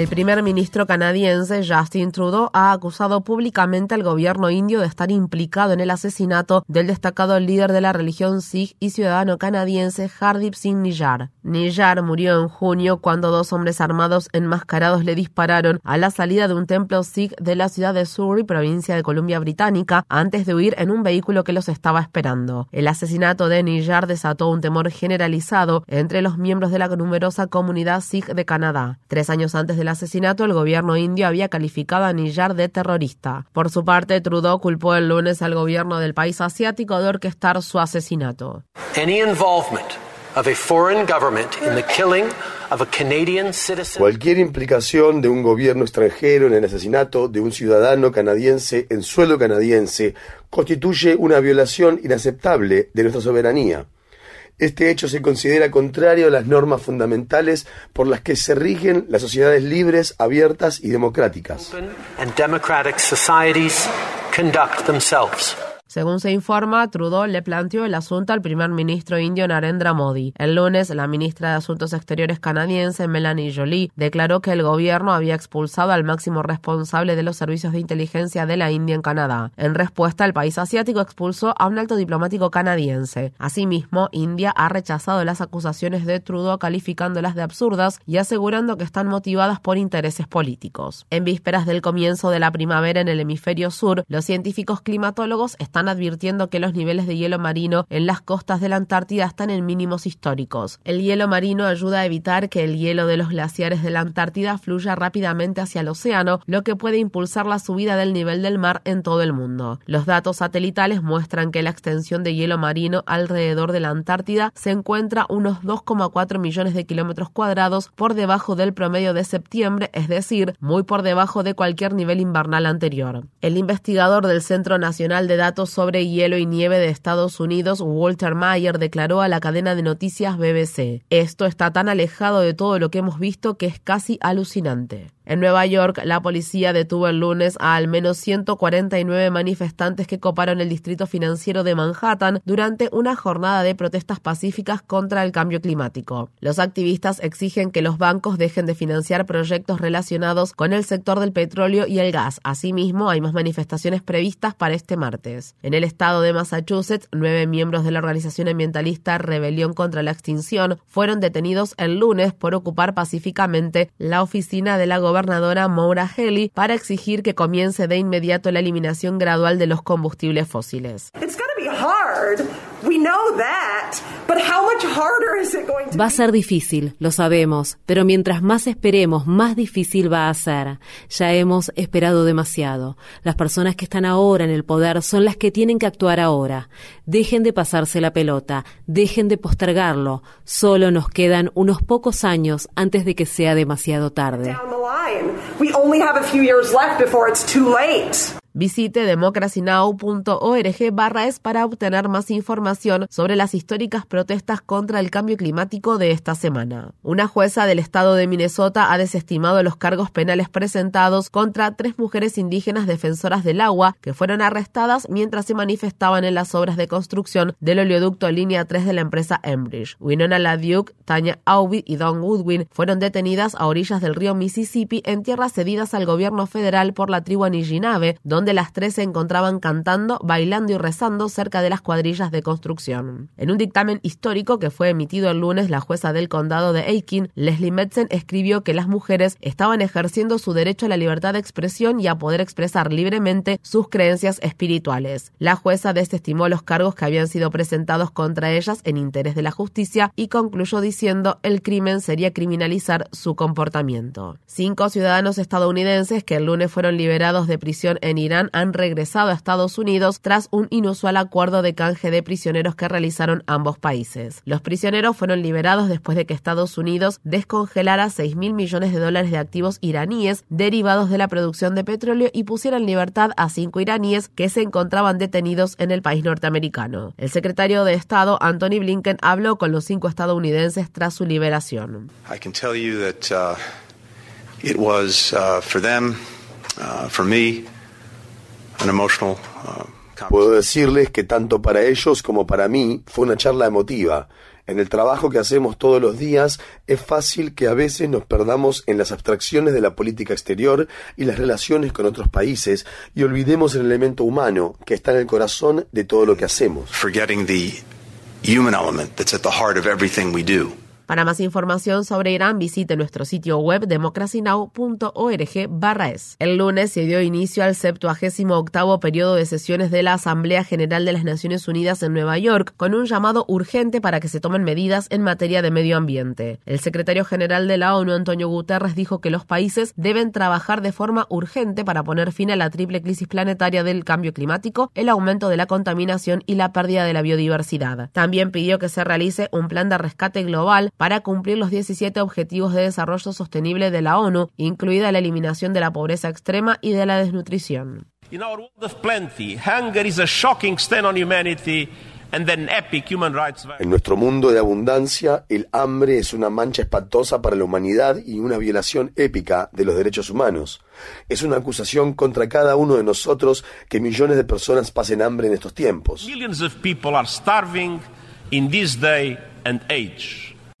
El primer ministro canadiense Justin Trudeau ha acusado públicamente al gobierno indio de estar implicado en el asesinato del destacado líder de la religión Sikh y ciudadano canadiense Hardip Singh Niyar. Niyar murió en junio cuando dos hombres armados enmascarados le dispararon a la salida de un templo Sikh de la ciudad de Surrey, provincia de Columbia Británica, antes de huir en un vehículo que los estaba esperando. El asesinato de Niyar desató un temor generalizado entre los miembros de la numerosa comunidad Sikh de Canadá. Tres años antes del asesinato, el gobierno indio había calificado a Niyar de terrorista. Por su parte, Trudeau culpó el lunes al gobierno del país asiático de orquestar su asesinato. Cualquier implicación de un gobierno extranjero en el asesinato de un ciudadano canadiense en suelo canadiense constituye una violación inaceptable de nuestra soberanía. Este hecho se considera contrario a las normas fundamentales por las que se rigen las sociedades libres, abiertas y democráticas. Según se informa, Trudeau le planteó el asunto al primer ministro indio Narendra Modi. El lunes, la ministra de Asuntos Exteriores canadiense Melanie Jolie declaró que el gobierno había expulsado al máximo responsable de los servicios de inteligencia de la India en Canadá. En respuesta, el país asiático expulsó a un alto diplomático canadiense. Asimismo, India ha rechazado las acusaciones de Trudeau calificándolas de absurdas y asegurando que están motivadas por intereses políticos. En vísperas del comienzo de la primavera en el hemisferio sur, los científicos climatólogos están advirtiendo que los niveles de hielo marino en las costas de la Antártida están en mínimos históricos. El hielo marino ayuda a evitar que el hielo de los glaciares de la Antártida fluya rápidamente hacia el océano, lo que puede impulsar la subida del nivel del mar en todo el mundo. Los datos satelitales muestran que la extensión de hielo marino alrededor de la Antártida se encuentra unos 2,4 millones de kilómetros cuadrados por debajo del promedio de septiembre, es decir, muy por debajo de cualquier nivel invernal anterior. El investigador del Centro Nacional de Datos sobre hielo y nieve de Estados Unidos, Walter Mayer, declaró a la cadena de noticias BBC, esto está tan alejado de todo lo que hemos visto que es casi alucinante. En Nueva York, la policía detuvo el lunes a al menos 149 manifestantes que coparon el distrito financiero de Manhattan durante una jornada de protestas pacíficas contra el cambio climático. Los activistas exigen que los bancos dejen de financiar proyectos relacionados con el sector del petróleo y el gas. Asimismo, hay más manifestaciones previstas para este martes. En el estado de Massachusetts, nueve miembros de la organización ambientalista Rebelión contra la Extinción fueron detenidos el lunes por ocupar pacíficamente la oficina de la gobernadora gobernadora Maura Haley para exigir que comience de inmediato la eliminación gradual de los combustibles fósiles. Va a ser difícil, lo sabemos, pero mientras más esperemos, más difícil va a ser. Ya hemos esperado demasiado. Las personas que están ahora en el poder son las que tienen que actuar ahora. Dejen de pasarse la pelota, dejen de postergarlo. Solo nos quedan unos pocos años antes de que sea demasiado tarde. Visite democracynow.org barra es para obtener más información sobre las históricas protestas contra el cambio climático de esta semana. Una jueza del estado de Minnesota ha desestimado los cargos penales presentados contra tres mujeres indígenas defensoras del agua que fueron arrestadas mientras se manifestaban en las obras de construcción del oleoducto línea 3 de la empresa Enbridge. Winona LaDuke, Tanya Aubit y Don Woodwin fueron detenidas a orillas del río Mississippi en tierras cedidas al gobierno federal por la tribu Anishinaabe, donde donde las tres se encontraban cantando, bailando y rezando cerca de las cuadrillas de construcción. En un dictamen histórico que fue emitido el lunes, la jueza del condado de Aiken, Leslie Metzen, escribió que las mujeres estaban ejerciendo su derecho a la libertad de expresión y a poder expresar libremente sus creencias espirituales. La jueza desestimó los cargos que habían sido presentados contra ellas en interés de la justicia y concluyó diciendo el crimen sería criminalizar su comportamiento. Cinco ciudadanos estadounidenses que el lunes fueron liberados de prisión en Irán Irán han regresado a Estados Unidos tras un inusual acuerdo de canje de prisioneros que realizaron ambos países. Los prisioneros fueron liberados después de que Estados Unidos descongelara 6 mil millones de dólares de activos iraníes derivados de la producción de petróleo y pusiera en libertad a cinco iraníes que se encontraban detenidos en el país norteamericano. El secretario de Estado, Anthony Blinken, habló con los cinco estadounidenses tras su liberación. An emotional. Uh, Puedo decirles que tanto para ellos como para mí fue una charla emotiva. En el trabajo que hacemos todos los días es fácil que a veces nos perdamos en las abstracciones de la política exterior y las relaciones con otros países y olvidemos el elemento humano que está en el corazón de todo lo que hacemos. Forgetting the human element that's at the heart of everything we do. Para más información sobre Irán, visite nuestro sitio web democracynow.org/es. El lunes se dio inicio al 78 periodo de sesiones de la Asamblea General de las Naciones Unidas en Nueva York, con un llamado urgente para que se tomen medidas en materia de medio ambiente. El secretario general de la ONU, Antonio Guterres, dijo que los países deben trabajar de forma urgente para poner fin a la triple crisis planetaria del cambio climático, el aumento de la contaminación y la pérdida de la biodiversidad. También pidió que se realice un plan de rescate global para cumplir los 17 Objetivos de Desarrollo Sostenible de la ONU, incluida la eliminación de la pobreza extrema y de la desnutrición. En nuestro mundo de abundancia, el hambre es una mancha espantosa para la humanidad y una violación épica de los derechos humanos. Es una acusación contra cada uno de nosotros que millones de personas pasen hambre en estos tiempos.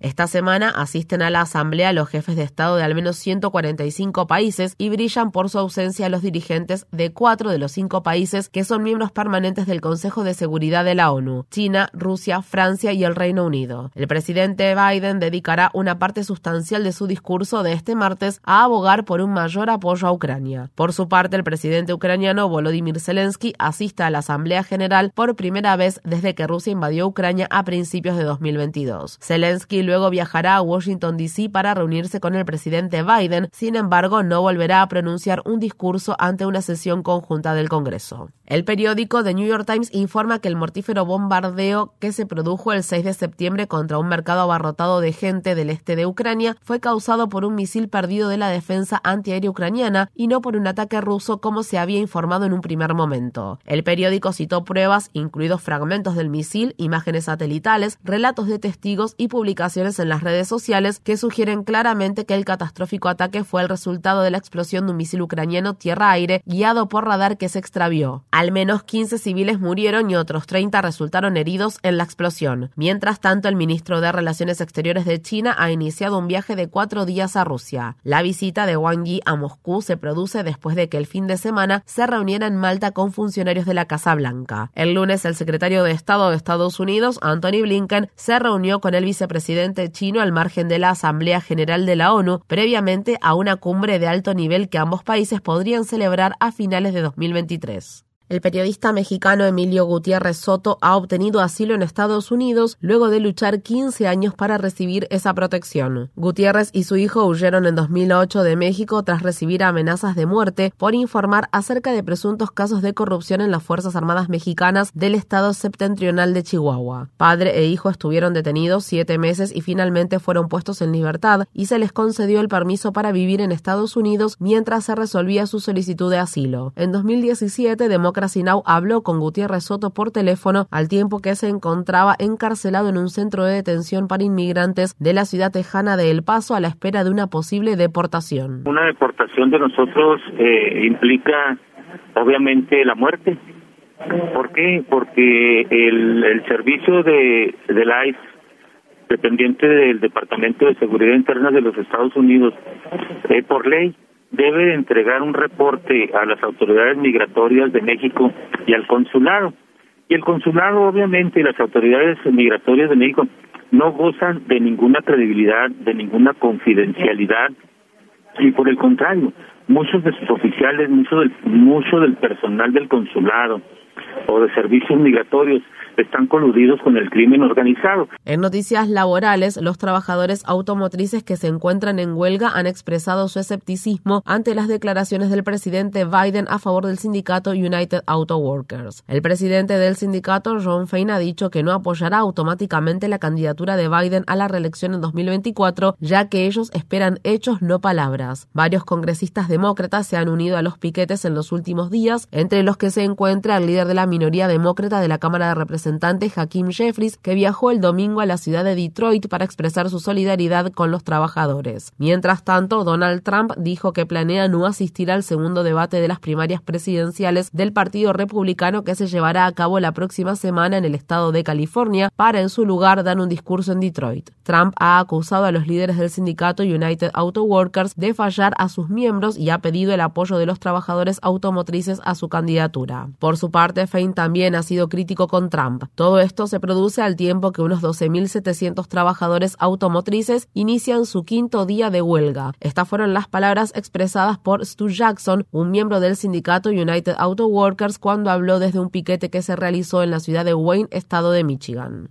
Esta semana asisten a la Asamblea los jefes de Estado de al menos 145 países y brillan por su ausencia los dirigentes de cuatro de los cinco países que son miembros permanentes del Consejo de Seguridad de la ONU, China, Rusia, Francia y el Reino Unido. El presidente Biden dedicará una parte sustancial de su discurso de este martes a abogar por un mayor apoyo a Ucrania. Por su parte, el presidente ucraniano Volodymyr Zelensky asiste a la Asamblea General por primera vez desde que Rusia invadió Ucrania a principios de 2022. Zelensky luego viajará a Washington, D.C. para reunirse con el presidente Biden. Sin embargo, no volverá a pronunciar un discurso ante una sesión conjunta del Congreso. El periódico The New York Times informa que el mortífero bombardeo que se produjo el 6 de septiembre contra un mercado abarrotado de gente del este de Ucrania fue causado por un misil perdido de la defensa antiaérea ucraniana y no por un ataque ruso como se había informado en un primer momento. El periódico citó pruebas, incluidos fragmentos del misil, imágenes satelitales, relatos de testigos y publicaciones en las redes sociales que sugieren claramente que el catastrófico ataque fue el resultado de la explosión de un misil ucraniano tierra-aire guiado por radar que se extravió. Al menos 15 civiles murieron y otros 30 resultaron heridos en la explosión. Mientras tanto, el ministro de Relaciones Exteriores de China ha iniciado un viaje de cuatro días a Rusia. La visita de Wang Yi a Moscú se produce después de que el fin de semana se reuniera en Malta con funcionarios de la Casa Blanca. El lunes, el secretario de Estado de Estados Unidos, Anthony Blinken, se reunió con el vicepresidente chino al margen de la Asamblea General de la ONU, previamente a una cumbre de alto nivel que ambos países podrían celebrar a finales de 2023. El periodista mexicano Emilio Gutiérrez Soto ha obtenido asilo en Estados Unidos luego de luchar 15 años para recibir esa protección. Gutiérrez y su hijo huyeron en 2008 de México tras recibir amenazas de muerte por informar acerca de presuntos casos de corrupción en las Fuerzas Armadas mexicanas del estado septentrional de Chihuahua. Padre e hijo estuvieron detenidos siete meses y finalmente fueron puestos en libertad y se les concedió el permiso para vivir en Estados Unidos mientras se resolvía su solicitud de asilo. En 2017, Demócratas Sinau habló con Gutiérrez Soto por teléfono al tiempo que se encontraba encarcelado en un centro de detención para inmigrantes de la ciudad tejana de El Paso a la espera de una posible deportación. Una deportación de nosotros eh, implica obviamente la muerte. ¿Por qué? Porque el, servicio de, la ICE dependiente del Departamento de Seguridad Interna de los Estados Unidos, eh, por ley, debe entregar un reporte a las autoridades migratorias de México y al consulado. Y el consulado, obviamente, y las autoridades migratorias de México no gozan de ninguna credibilidad, de ninguna confidencialidad, y por el contrario, muchos de sus oficiales, mucho del, mucho del personal del consulado o de servicios migratorios están coludidos con el crimen organizado. En noticias laborales, los trabajadores automotrices que se encuentran en huelga han expresado su escepticismo ante las declaraciones del presidente Biden a favor del sindicato United Auto Workers. El presidente del sindicato, John Fein, ha dicho que no apoyará automáticamente la candidatura de Biden a la reelección en 2024, ya que ellos esperan hechos, no palabras. Varios congresistas demócratas se han unido a los piquetes en los últimos días, entre los que se encuentra el líder de la minoría demócrata de la Cámara de Representantes representante Hakim Jeffries, que viajó el domingo a la ciudad de Detroit para expresar su solidaridad con los trabajadores. Mientras tanto, Donald Trump dijo que planea no asistir al segundo debate de las primarias presidenciales del Partido Republicano que se llevará a cabo la próxima semana en el estado de California para en su lugar dar un discurso en Detroit. Trump ha acusado a los líderes del sindicato United Auto Workers de fallar a sus miembros y ha pedido el apoyo de los trabajadores automotrices a su candidatura. Por su parte, Fein también ha sido crítico con Trump. Todo esto se produce al tiempo que unos 12.700 trabajadores automotrices inician su quinto día de huelga. Estas fueron las palabras expresadas por Stu Jackson, un miembro del sindicato United Auto Workers, cuando habló desde un piquete que se realizó en la ciudad de Wayne, estado de Michigan.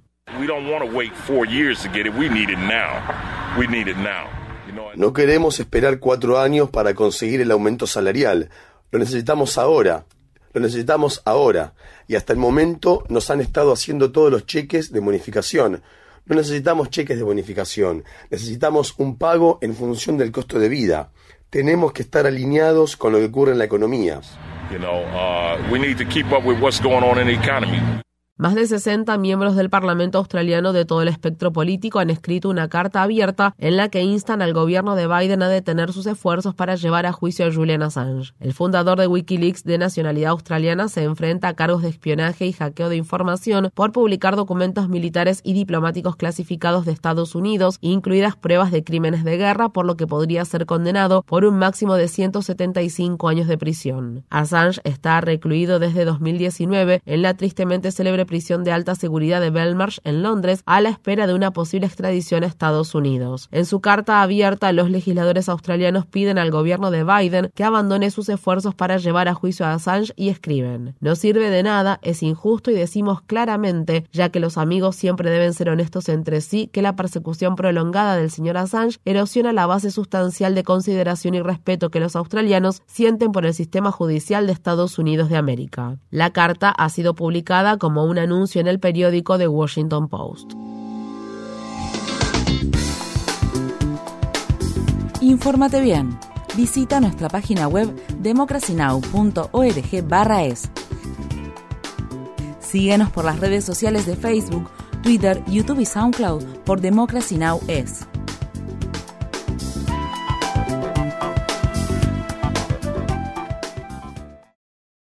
No queremos esperar cuatro años para conseguir el aumento salarial. Lo necesitamos ahora. Lo necesitamos ahora. Y hasta el momento nos han estado haciendo todos los cheques de bonificación. No necesitamos cheques de bonificación. Necesitamos un pago en función del costo de vida. Tenemos que estar alineados con lo que ocurre en la economía. You know, uh, we need to keep up with what's going on in the economy. Más de 60 miembros del Parlamento australiano de todo el espectro político han escrito una carta abierta en la que instan al gobierno de Biden a detener sus esfuerzos para llevar a juicio a Julian Assange. El fundador de Wikileaks de nacionalidad australiana se enfrenta a cargos de espionaje y hackeo de información por publicar documentos militares y diplomáticos clasificados de Estados Unidos, incluidas pruebas de crímenes de guerra, por lo que podría ser condenado por un máximo de 175 años de prisión. Assange está recluido desde 2019 en la tristemente célebre prisión de alta seguridad de Belmarsh en Londres a la espera de una posible extradición a Estados Unidos. En su carta abierta, los legisladores australianos piden al gobierno de Biden que abandone sus esfuerzos para llevar a juicio a Assange y escriben, no sirve de nada, es injusto y decimos claramente, ya que los amigos siempre deben ser honestos entre sí, que la persecución prolongada del señor Assange erosiona la base sustancial de consideración y respeto que los australianos sienten por el sistema judicial de Estados Unidos de América. La carta ha sido publicada como una anuncio en el periódico The Washington Post. Infórmate bien. Visita nuestra página web democracynow.org/es. Síguenos por las redes sociales de Facebook, Twitter, YouTube y SoundCloud por Democracy Now! es.